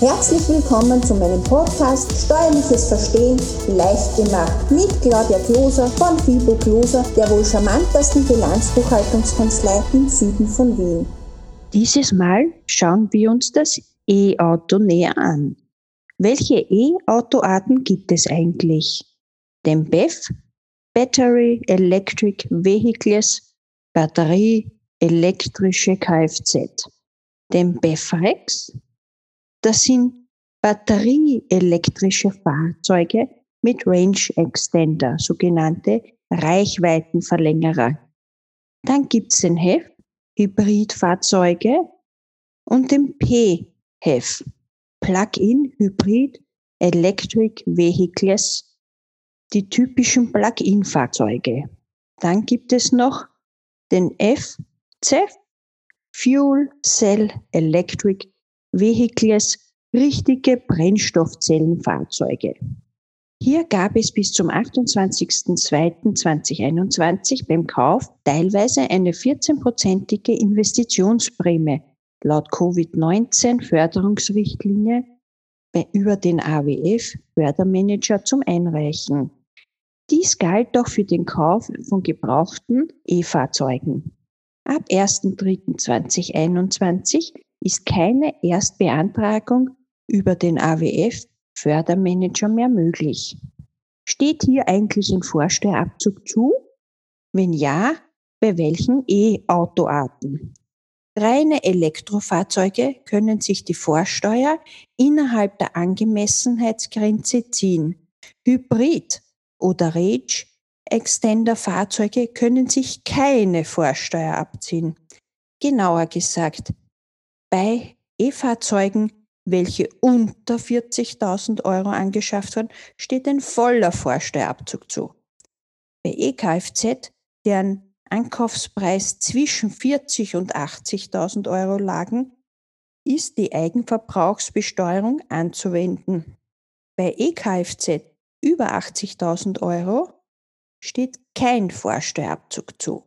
Herzlich willkommen zu meinem Podcast Steuerliches Verstehen leicht gemacht mit Claudia Kloser von Fibo Kloser, der wohl charmantesten Bilanzbuchhaltungskanzlei im Süden von Wien. Dieses Mal schauen wir uns das E-Auto näher an. Welche E-Autoarten gibt es eigentlich? Den BEV, Battery Electric Vehicles, Batterie elektrische Kfz. Den BEFREX, das sind batterieelektrische Fahrzeuge mit Range Extender, sogenannte Reichweitenverlängerer. Dann gibt's den HEF, Hybridfahrzeuge, und den PHEV, Plug-in Hybrid Electric Vehicles, die typischen Plug-in-Fahrzeuge. Dann gibt es noch den FCEV, Fuel Cell Electric Vehicles richtige Brennstoffzellenfahrzeuge. Hier gab es bis zum 28.02.2021 beim Kauf teilweise eine 14-prozentige Investitionsprämie laut Covid-19 -Förderungsrichtlinie über den AWF Fördermanager zum Einreichen. Dies galt auch für den Kauf von gebrauchten E-Fahrzeugen. Ab 1.3.2021 ist keine Erstbeantragung über den AWF Fördermanager mehr möglich. Steht hier eigentlich ein Vorsteuerabzug zu? Wenn ja, bei welchen E-Autoarten? Reine Elektrofahrzeuge können sich die Vorsteuer innerhalb der Angemessenheitsgrenze ziehen. Hybrid oder Rage Extender-Fahrzeuge können sich keine Vorsteuer abziehen. Genauer gesagt, bei E-Fahrzeugen, welche unter 40.000 Euro angeschafft wurden, steht ein voller Vorsteuerabzug zu. Bei E-Kfz, deren Ankaufspreis zwischen 40 und 80.000 Euro lagen, ist die Eigenverbrauchsbesteuerung anzuwenden. Bei E-Kfz über 80.000 Euro steht kein Vorsteuerabzug zu.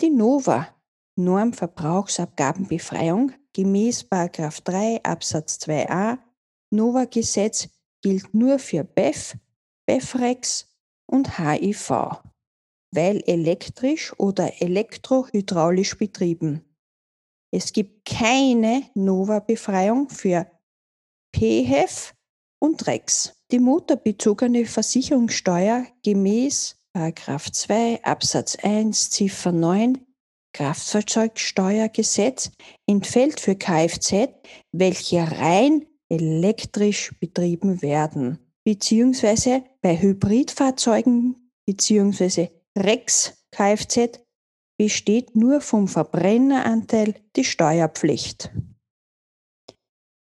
Die Nova Normverbrauchsabgabenbefreiung gemäß 3 Absatz 2a Nova-Gesetz gilt nur für BEF, BEFREX und HIV, weil elektrisch oder elektrohydraulisch betrieben. Es gibt keine Nova-Befreiung für PHEV und REX. Die motorbezogene Versicherungssteuer gemäß 2 Absatz 1 Ziffer 9 Kraftfahrzeugsteuergesetz entfällt für Kfz, welche rein elektrisch betrieben werden, beziehungsweise bei Hybridfahrzeugen beziehungsweise Rex Kfz besteht nur vom Verbrenneranteil die Steuerpflicht.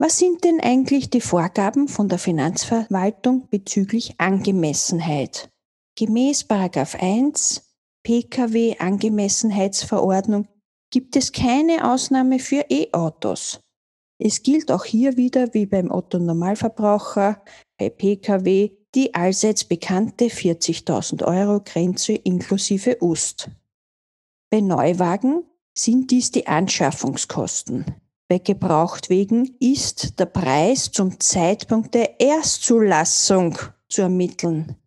Was sind denn eigentlich die Vorgaben von der Finanzverwaltung bezüglich Angemessenheit? Gemäß 1 Pkw-Angemessenheitsverordnung gibt es keine Ausnahme für E-Autos. Es gilt auch hier wieder wie beim Otto-Normalverbraucher bei Pkw die allseits bekannte 40.000 Euro Grenze inklusive UST. Bei Neuwagen sind dies die Anschaffungskosten. Bei Gebrauchtwegen ist der Preis zum Zeitpunkt der Erstzulassung zu ermitteln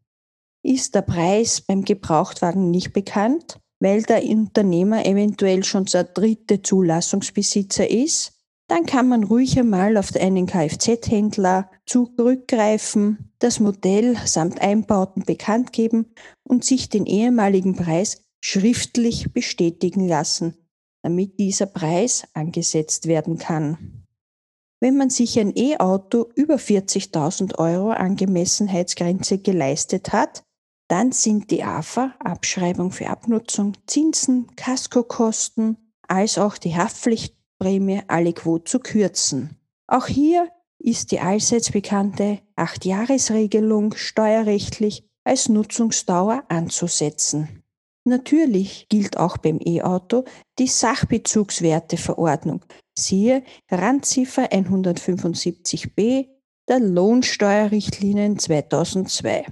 ist der Preis beim Gebrauchtwagen nicht bekannt, weil der Unternehmer eventuell schon der dritte Zulassungsbesitzer ist, dann kann man ruhig einmal auf einen Kfz-Händler zurückgreifen, das Modell samt Einbauten bekannt geben und sich den ehemaligen Preis schriftlich bestätigen lassen, damit dieser Preis angesetzt werden kann. Wenn man sich ein E-Auto über 40.000 Euro Angemessenheitsgrenze geleistet hat, dann sind die AFA, Abschreibung für Abnutzung, Zinsen, Kaskokosten, als auch die Haftpflichtprämie alle quo zu kürzen. Auch hier ist die allseits bekannte 8-Jahres-Regelung steuerrechtlich als Nutzungsdauer anzusetzen. Natürlich gilt auch beim E-Auto die Sachbezugswerteverordnung, siehe Randziffer 175b der Lohnsteuerrichtlinien 2002.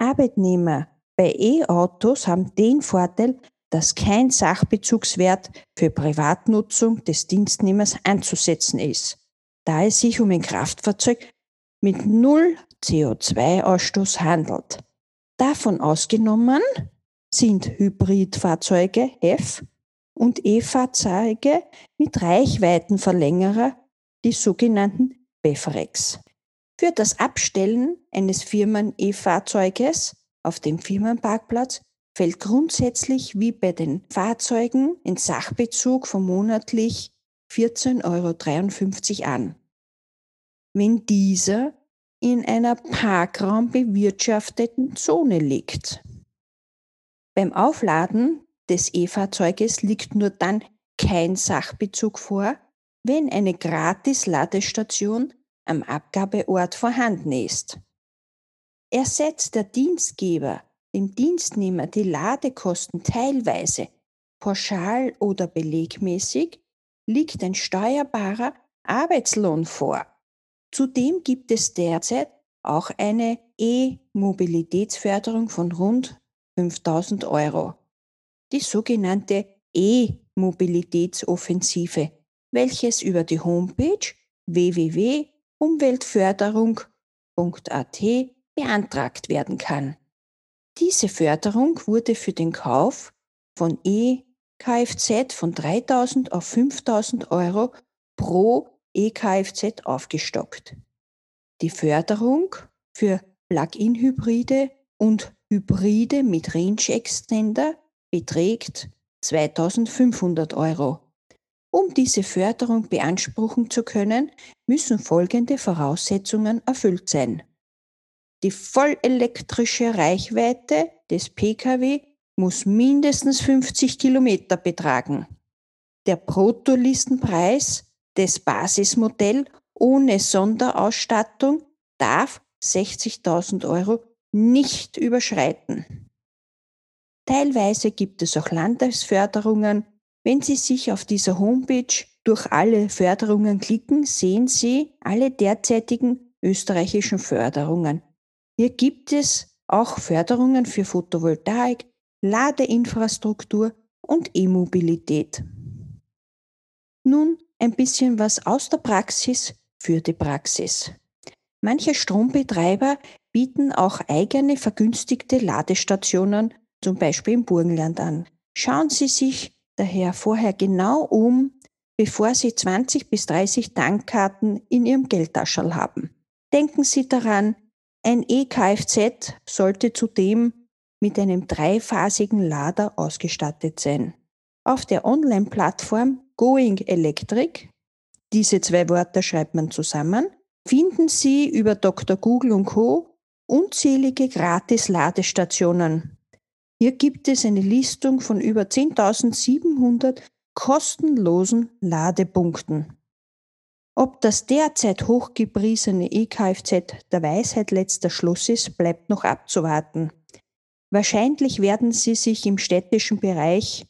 Arbeitnehmer bei E-Autos haben den Vorteil, dass kein Sachbezugswert für Privatnutzung des Dienstnehmers anzusetzen ist. da es sich um ein Kraftfahrzeug mit null CO2-Ausstoß handelt. Davon ausgenommen sind Hybridfahrzeuge F und E-Fahrzeuge mit Reichweitenverlängerer, die sogenannten BEFREX. Für das Abstellen eines Firmen-E-Fahrzeuges auf dem Firmenparkplatz fällt grundsätzlich wie bei den Fahrzeugen ein Sachbezug von monatlich 14,53 Euro an. Wenn dieser in einer parkraumbewirtschafteten Zone liegt. Beim Aufladen des E-Fahrzeuges liegt nur dann kein Sachbezug vor, wenn eine Gratis-Ladestation am Abgabeort vorhanden ist. Ersetzt der Dienstgeber dem Dienstnehmer die Ladekosten teilweise, pauschal oder belegmäßig, liegt ein steuerbarer Arbeitslohn vor. Zudem gibt es derzeit auch eine E-Mobilitätsförderung von rund 5000 Euro. Die sogenannte E-Mobilitätsoffensive, welches über die Homepage www.umweltförderung.at beantragt werden kann. Diese Förderung wurde für den Kauf von E-Kfz von 3000 auf 5000 Euro pro E-Kfz aufgestockt. Die Förderung für Plug-in-Hybride und Hybride mit Range Extender beträgt 2500 Euro. Um diese Förderung beanspruchen zu können, müssen folgende Voraussetzungen erfüllt sein. Die vollelektrische Reichweite des Pkw muss mindestens 50 Kilometer betragen. Der Bruttolistenpreis des Basismodells ohne Sonderausstattung darf 60.000 Euro nicht überschreiten. Teilweise gibt es auch Landesförderungen. Wenn Sie sich auf dieser Homepage durch alle Förderungen klicken, sehen Sie alle derzeitigen österreichischen Förderungen. Hier gibt es auch Förderungen für Photovoltaik, Ladeinfrastruktur und E-Mobilität. Nun ein bisschen was aus der Praxis für die Praxis. Manche Strombetreiber bieten auch eigene vergünstigte Ladestationen, zum Beispiel im Burgenland, an. Schauen Sie sich daher vorher genau um, bevor Sie 20 bis 30 Tankkarten in Ihrem Geldtaschel haben. Denken Sie daran, ein E-Kfz sollte zudem mit einem dreiphasigen Lader ausgestattet sein. Auf der Online-Plattform Going Electric, diese zwei Worte schreibt man zusammen, finden Sie über Dr. Google und Co. unzählige Gratis-Ladestationen. Hier gibt es eine Listung von über 10.700 kostenlosen Ladepunkten. Ob das derzeit hochgepriesene EKFZ der Weisheit letzter Schluss ist, bleibt noch abzuwarten. Wahrscheinlich werden sie sich im städtischen Bereich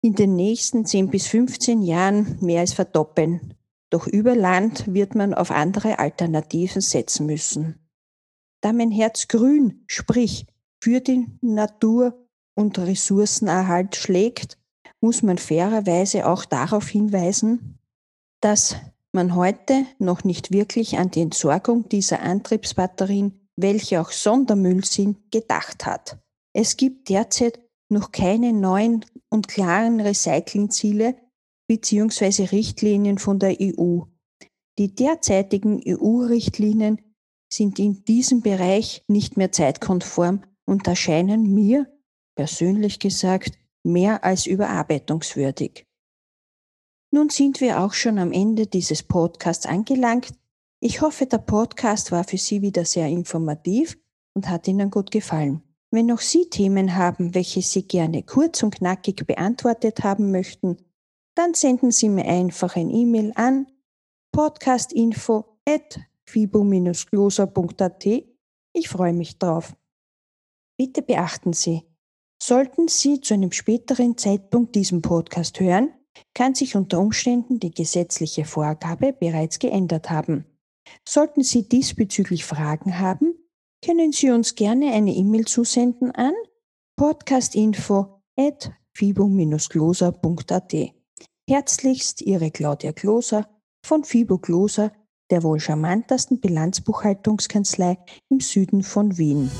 in den nächsten 10 bis 15 Jahren mehr als verdoppeln. Doch über Land wird man auf andere Alternativen setzen müssen. Da mein Herz grün, sprich für die Natur und Ressourcenerhalt schlägt, muss man fairerweise auch darauf hinweisen, dass man heute noch nicht wirklich an die Entsorgung dieser Antriebsbatterien, welche auch Sondermüll sind, gedacht hat. Es gibt derzeit noch keine neuen und klaren Recyclingziele bzw. Richtlinien von der EU. Die derzeitigen EU-Richtlinien sind in diesem Bereich nicht mehr zeitkonform und erscheinen mir, persönlich gesagt, mehr als überarbeitungswürdig. Nun sind wir auch schon am Ende dieses Podcasts angelangt. Ich hoffe, der Podcast war für Sie wieder sehr informativ und hat Ihnen gut gefallen. Wenn noch Sie Themen haben, welche Sie gerne kurz und knackig beantwortet haben möchten, dann senden Sie mir einfach ein E-Mail an podcastinfo at fibo-gloser.at. Ich freue mich drauf. Bitte beachten Sie, sollten Sie zu einem späteren Zeitpunkt diesen Podcast hören, kann sich unter Umständen die gesetzliche Vorgabe bereits geändert haben. Sollten Sie diesbezüglich Fragen haben, können Sie uns gerne eine E-Mail zusenden an podcastinfo@fibo-gloser.at. Herzlichst Ihre Claudia Kloser von Fibo Gloser der wohl charmantesten Bilanzbuchhaltungskanzlei im Süden von Wien.